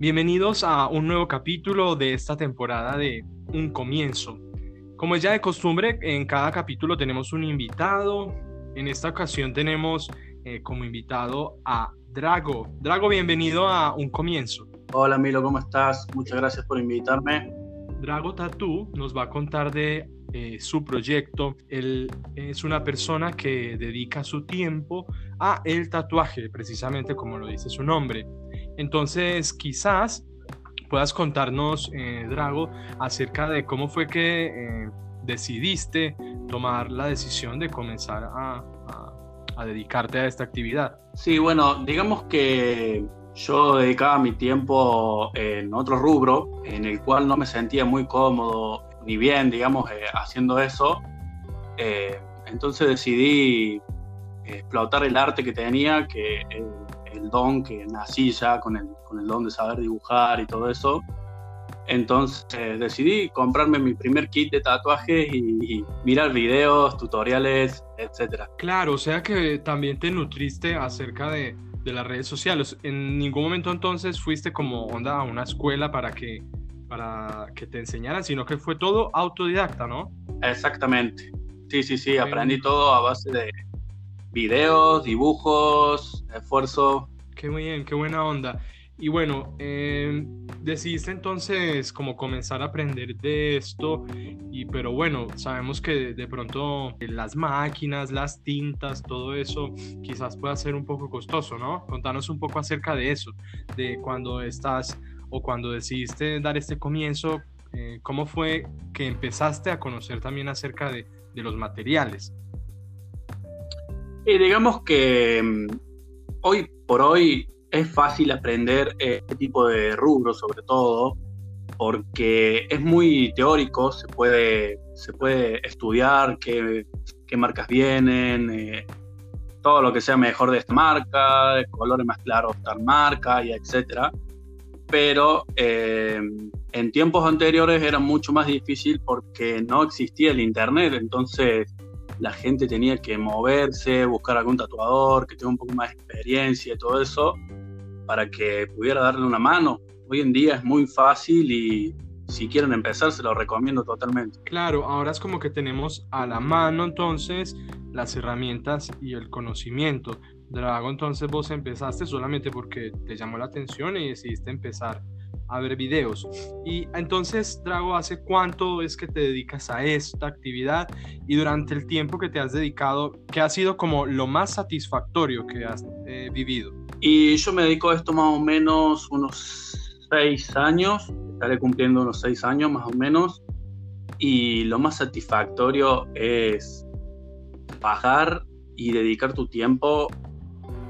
Bienvenidos a un nuevo capítulo de esta temporada de Un Comienzo. Como es ya de costumbre, en cada capítulo tenemos un invitado. En esta ocasión tenemos eh, como invitado a Drago. Drago, bienvenido a Un Comienzo. Hola Milo, ¿cómo estás? Muchas gracias por invitarme. Drago Tatú nos va a contar de eh, su proyecto. Él es una persona que dedica su tiempo a el tatuaje, precisamente como lo dice su nombre. Entonces, quizás puedas contarnos, eh, Drago, acerca de cómo fue que eh, decidiste tomar la decisión de comenzar a, dedicarte a esta actividad. Sí, bueno, digamos que yo dedicaba mi tiempo en otro rubro, en el cual no me sentía muy cómodo ni bien, digamos, eh, haciendo eso. entonces decidí explotar el arte que tenía, que el don que nací ya con el, con el don de saber dibujar y todo eso. Entonces decidí comprarme mi primer kit de tatuajes y, mirar videos, tutoriales, etc. Claro, o sea que también te nutriste acerca de, de, las redes sociales. En ningún momento entonces fuiste como onda a una escuela para que, para que te enseñaran, sino que fue todo autodidacta, ¿no? Exactamente. Sí, sí, sí, aprendí todo a base de, videos, dibujos, esfuerzo. Qué bien, qué buena onda. Y bueno, eh, decidiste entonces como comenzar a aprender de esto, y, pero bueno, sabemos que de pronto las máquinas, las tintas, todo eso quizás pueda ser un poco costoso, ¿no? Contanos un poco acerca de eso, de cuando estás o cuando decidiste dar este comienzo, eh, ¿cómo fue que empezaste a conocer también acerca de, de los materiales? Y digamos que mm, hoy por hoy es fácil aprender este tipo de rubros, sobre todo, porque es muy teórico, se puede, se puede estudiar qué, marcas vienen, eh, todo lo que sea mejor de esta marca, colores más claros de tal marca, etcétera. Pero eh, en tiempos anteriores era mucho más difícil porque no existía el internet, entonces la gente tenía que moverse, buscar algún tatuador que tenga un poco más de experiencia y todo eso para que pudiera darle una mano. Hoy en día es muy fácil y si quieren empezar se lo recomiendo totalmente. Claro, ahora es como que tenemos a la mano entonces las herramientas y el conocimiento. Drago, entonces vos empezaste solamente porque te llamó la atención y decidiste empezar a ver videos. Y entonces, Drago, ¿hace cuánto es que te dedicas a esta actividad? Y durante el tiempo que te has dedicado, ¿qué ha sido como lo más satisfactorio que has eh, vivido? Y yo me dedico a esto más o menos unos seis años, estaré cumpliendo unos seis años más o menos. Y lo más satisfactorio es bajar y dedicar tu tiempo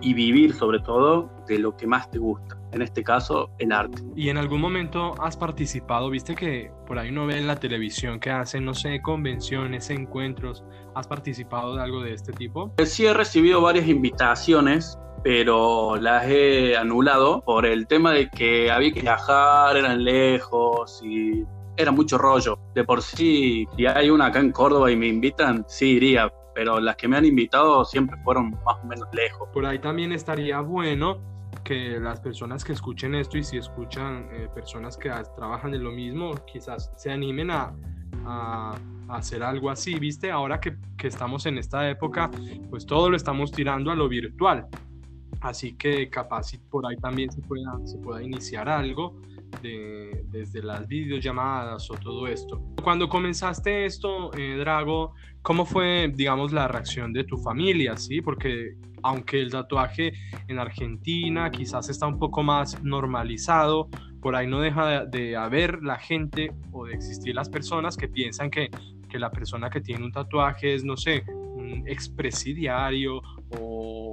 y vivir sobre todo de lo que más te gusta en este caso el arte. ¿Y en algún momento has participado? ¿Viste que por ahí uno ve en la televisión que hacen, no sé, convenciones, encuentros? ¿Has participado de algo de este tipo? Eh, sí he recibido varias invitaciones, pero las he anulado por el tema de que había que viajar, eran lejos y era mucho rollo. De por sí, si hay una acá en Córdoba y me invitan, sí iría, pero las que me han invitado siempre fueron más o menos lejos. Por ahí también estaría bueno que las personas que escuchen esto y si escuchan eh, personas que trabajan en lo mismo, quizás se animen a, a, hacer algo así, ¿viste? Ahora que, que, estamos en esta época, pues todo lo estamos tirando a lo virtual. Así que capaz por ahí también se pueda, se pueda iniciar algo de, desde las videollamadas o todo esto. Cuando comenzaste esto, eh, Drago, ¿cómo fue, digamos, la reacción de tu familia? ¿sí? Porque aunque el tatuaje en Argentina quizás está un poco más normalizado, por ahí no deja de, haber la gente o de existir las personas que piensan que, que la persona que tiene un tatuaje es, no sé, un expresidiario o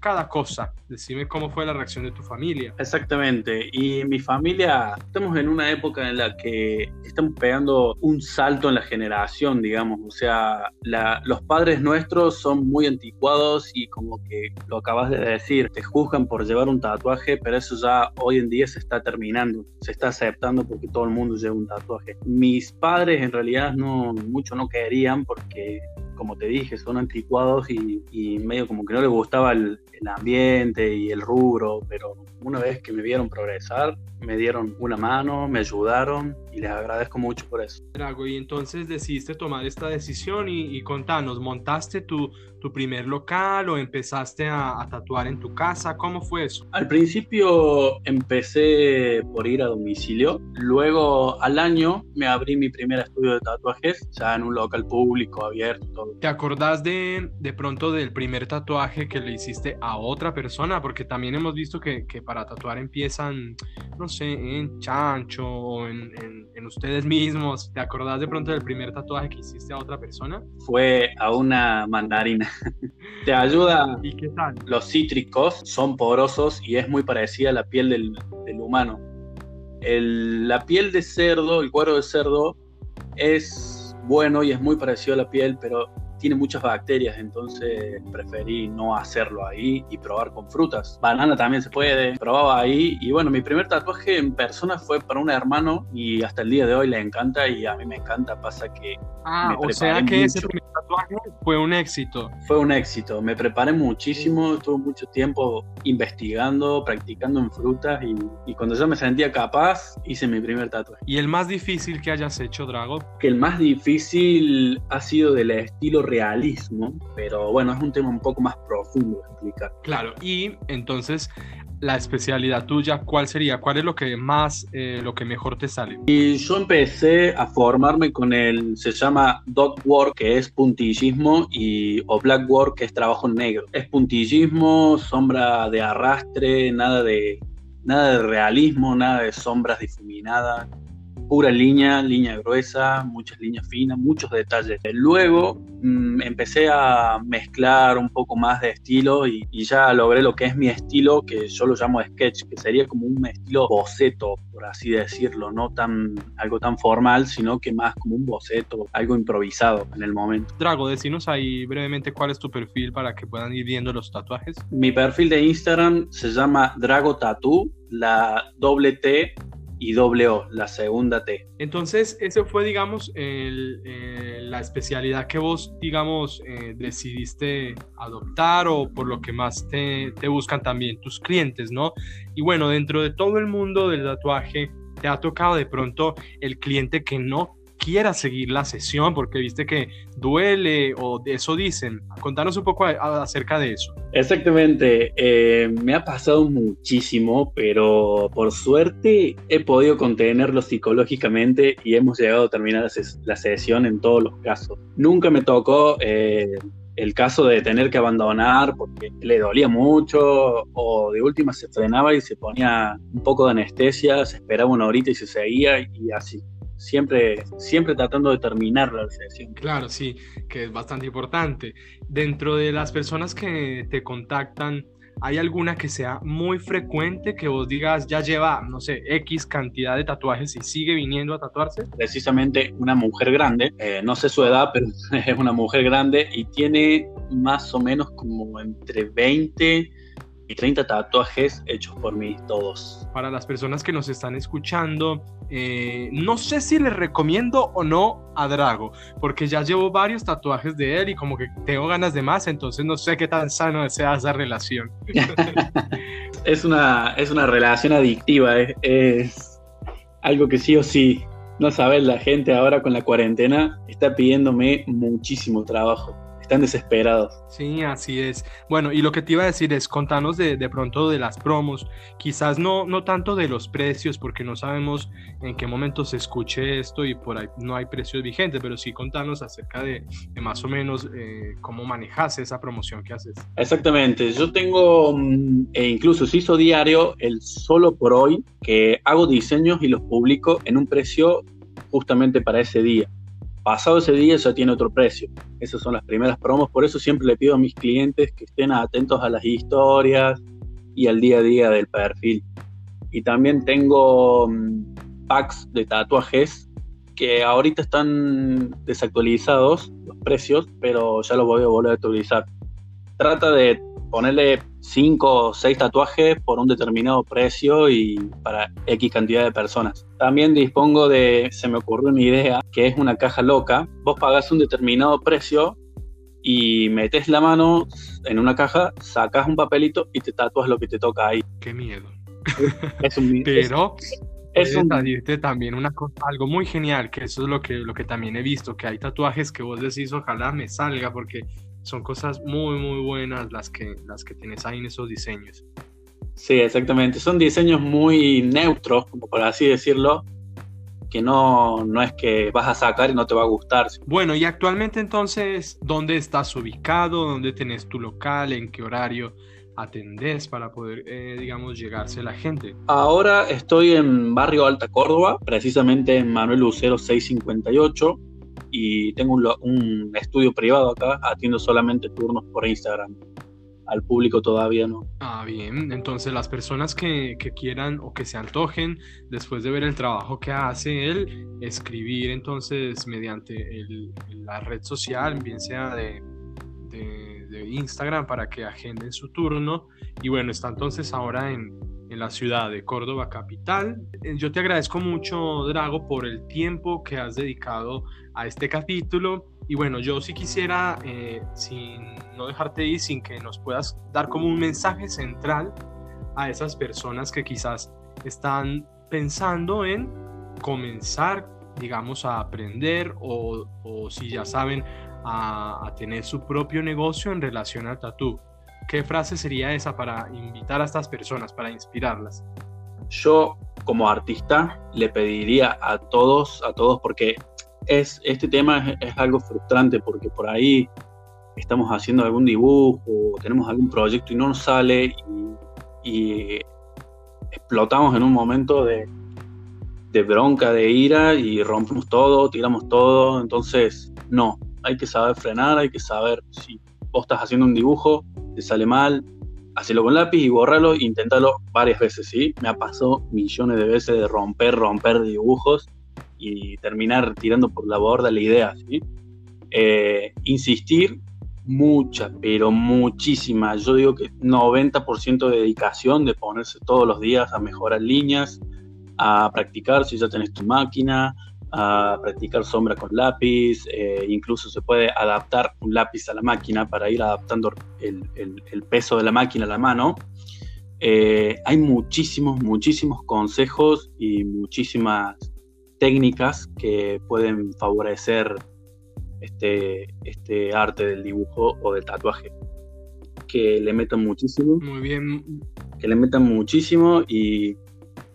cada cosa. Decime cómo fue la reacción de tu familia. Exactamente. Y mi familia, estamos en una época en la que estamos pegando un salto en la generación, digamos. O sea, los padres nuestros son muy anticuados y como que lo acabas de decir, te juzgan por llevar un tatuaje, pero eso ya hoy en día se está terminando, se está aceptando porque todo el mundo lleva un tatuaje. Mis padres en realidad no mucho no querían porque como te dije, son anticuados y, medio como que no les gustaba el ambiente y el rubro, pero una vez que me vieron progresar, me dieron una mano, me ayudaron y les agradezco mucho por eso. Drago, y entonces decidiste tomar esta decisión y, contanos, ¿montaste tu, tu, primer local o empezaste a, tatuar en tu casa? ¿Cómo fue eso? Al principio empecé por ir a domicilio, luego al año me abrí mi primer estudio de tatuajes, ya en un local público abierto. ¿Te acordás de, de pronto del primer tatuaje que le hiciste a otra persona? Porque también hemos visto que, que para tatuar empiezan, no sé, en chancho o en, en, ustedes mismos. ¿Te acordás de pronto del primer tatuaje que hiciste a otra persona? Fue a una mandarina. Te ayuda. ¿Y qué tal? Los cítricos son porosos y es muy parecida a la piel del, del humano. El, la piel de cerdo, el cuero de cerdo, es bueno y es muy parecido a la piel, pero tiene muchas bacterias, entonces preferí no hacerlo ahí y probar con frutas. Banana también se puede, probaba ahí y bueno, mi primer tatuaje en persona fue para un hermano y hasta el día de hoy le encanta y a mí me encanta, pasa que... Ah, o sea que ese primer tatuaje fue un éxito. Fue un éxito, me preparé muchísimo, estuve mucho tiempo investigando, practicando en frutas y, y cuando yo me sentía capaz hice mi primer tatuaje. ¿Y el más difícil que hayas hecho, Drago? Que el más difícil ha sido del estilo realismo, pero bueno, es un tema un poco más profundo de explicar. Claro, y entonces la especialidad tuya, ¿cuál sería? ¿Cuál es lo que más, eh, lo que mejor te sale? Y yo empecé a formarme con el, se llama dot work, que es puntillismo, y o black work, que es trabajo negro. Es puntillismo, sombra de arrastre, nada de, nada de realismo, nada de sombras difuminadas pura línea, línea gruesa, muchas líneas finas, muchos detalles. Luego mm, empecé a mezclar un poco más de estilo y, ya logré lo que es mi estilo, que yo lo llamo sketch, que sería como un estilo boceto, por así decirlo, no tan algo tan formal, sino que más como un boceto, algo improvisado en el momento. Drago, decinos ahí brevemente cuál es tu perfil para que puedan ir viendo los tatuajes. Mi perfil de Instagram se llama Drago Tattoo, la doble T y doble O, la segunda T. Entonces, eso fue, digamos, eh, la especialidad que vos, digamos, eh, decidiste adoptar o por lo que más te, te buscan también tus clientes, ¿no? Y bueno, dentro de todo el mundo del tatuaje, te ha tocado de pronto el cliente que no quiera seguir la sesión porque viste que duele o eso dicen. Contanos un poco acerca de eso. Exactamente, eh, me ha pasado muchísimo, pero por suerte he podido contenerlo psicológicamente y hemos llegado a terminar la, sesión en todos los casos. Nunca me tocó... Eh, el caso de tener que abandonar porque le dolía mucho o de última se frenaba y se ponía un poco de anestesia, se esperaba una horita y se seguía y así siempre, siempre tratando de terminar la sesión. Claro, sí, que es bastante importante. Dentro de las personas que te contactan, ¿hay alguna que sea muy frecuente que vos digas ya lleva, no sé, X cantidad de tatuajes y sigue viniendo a tatuarse? Precisamente una mujer grande, eh, no sé su edad, pero es una mujer grande y tiene más o menos como entre 20 y 30 tatuajes hechos por mí, todos. Para las personas que nos están escuchando, eh, no sé si les recomiendo o no a Drago, porque ya llevo varios tatuajes de él y como que tengo ganas de más, entonces no sé qué tan sano sea esa relación. es, una, es una relación adictiva, es, es algo que sí o sí, no sabes, la gente ahora con la cuarentena está pidiéndome muchísimo trabajo están desesperados. Sí, así es. Bueno, y lo que te iba a decir es contanos de, de, pronto de las promos, quizás no, no tanto de los precios, porque no sabemos en qué momento se escuche esto y por ahí no hay precios vigentes, pero sí contanos acerca de, más o menos eh, cómo manejas esa promoción que haces. Exactamente, yo tengo, mm, e incluso se hizo diario el solo por hoy, que hago diseños y los publico en un precio justamente para ese día pasado ese día ya tiene otro precio. Esas son las primeras promos, por eso siempre le pido a mis clientes que estén atentos a las historias y al día a día del perfil. Y también tengo mm, packs de tatuajes que ahorita están desactualizados los precios, pero ya los voy a volver a actualizar. Trata de ponerle 5 o 6 tatuajes por un determinado precio y para X cantidad de personas. También dispongo de, se me ocurrió una idea, que es una caja loca. Vos pagás un determinado precio y metes la mano en una caja, sacas un papelito y te tatuas lo que te toca ahí. Qué miedo. Es un Pero es, un, también una cosa, algo muy genial, que eso es lo que, lo que también he visto, que hay tatuajes que vos decís, ojalá me salga, porque son cosas muy, muy buenas las que, las que tienes ahí en esos diseños. Sí, exactamente. Son diseños muy neutros, como por así decirlo, que no, no es que vas a sacar y no te va a gustar. Bueno, y actualmente entonces, ¿dónde estás ubicado? ¿Dónde tenés tu local? ¿En qué horario atendés para poder, eh, digamos, llegarse a la gente? Ahora estoy en Barrio Alta Córdoba, precisamente en Manuel Lucero 658, y tengo un, un estudio privado acá, atiendo solamente turnos por Instagram al público todavía no. Ah, bien. Entonces las personas que, quieran o que se antojen después de ver el trabajo que hace él, escribir entonces mediante la red social, bien sea de, Instagram para que agenden su turno. Y bueno, está entonces ahora en, en la ciudad de Córdoba capital. Eh, yo te agradezco mucho, Drago, por el tiempo que has dedicado a este capítulo y bueno, yo sí quisiera, eh, sin no dejarte ir, sin que nos puedas dar como un mensaje central a esas personas que quizás están pensando en comenzar, digamos, a aprender o, si ya saben, a, a, tener su propio negocio en relación al tatú. ¿Qué frase sería esa para invitar a estas personas, para inspirarlas? Yo como artista le pediría a todos, a todos, porque es, este tema es, algo frustrante porque por ahí estamos haciendo algún dibujo, tenemos algún proyecto y no nos sale y, explotamos en un momento de, de, bronca, de ira y rompemos todo, tiramos todo. Entonces, no, hay que saber frenar, hay que saber si vos estás haciendo un dibujo, te sale mal, hacelo con lápiz y borralo inténtalo varias veces, ¿sí? Me ha pasado millones de veces de romper, romper dibujos y terminar tirando por la borda la idea. ¿sí? Eh, insistir, mucha, pero muchísima. Yo digo que 90% de dedicación, de ponerse todos los días a mejorar líneas, a practicar si ya tenés tu máquina, a practicar sombra con lápiz, eh, incluso se puede adaptar un lápiz a la máquina para ir adaptando el, peso de la máquina a la mano. Eh, hay muchísimos, muchísimos consejos y muchísimas técnicas que pueden favorecer este, este arte del dibujo o del tatuaje. Que le metan muchísimo. Muy bien. Que le metan muchísimo y,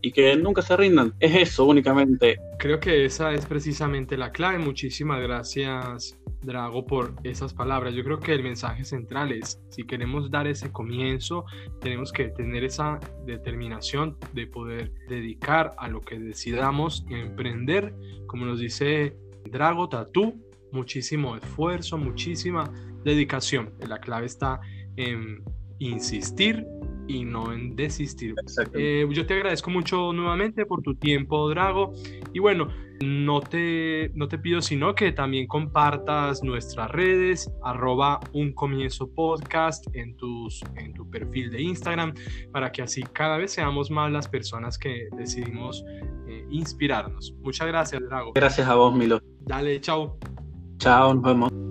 y que nunca se rindan. Es eso únicamente. Creo que esa es precisamente la clave. Muchísimas gracias, Drago, por esas palabras. Yo creo que el mensaje central es, si queremos dar ese comienzo, tenemos que tener esa determinación de poder dedicar a lo que decidamos emprender, como nos dice Drago Tatú, muchísimo esfuerzo, muchísima dedicación. La clave está en insistir y no en desistir. Eh, yo te agradezco mucho nuevamente por tu tiempo, Drago. Y bueno, no te, no te pido sino que también compartas nuestras redes, arroba un comienzo podcast en, tus, en tu perfil de Instagram, para que así cada vez seamos más las personas que decidimos eh, inspirarnos. Muchas gracias, Drago. Gracias a vos, Milo. Dale, chao. Chao, nos vemos.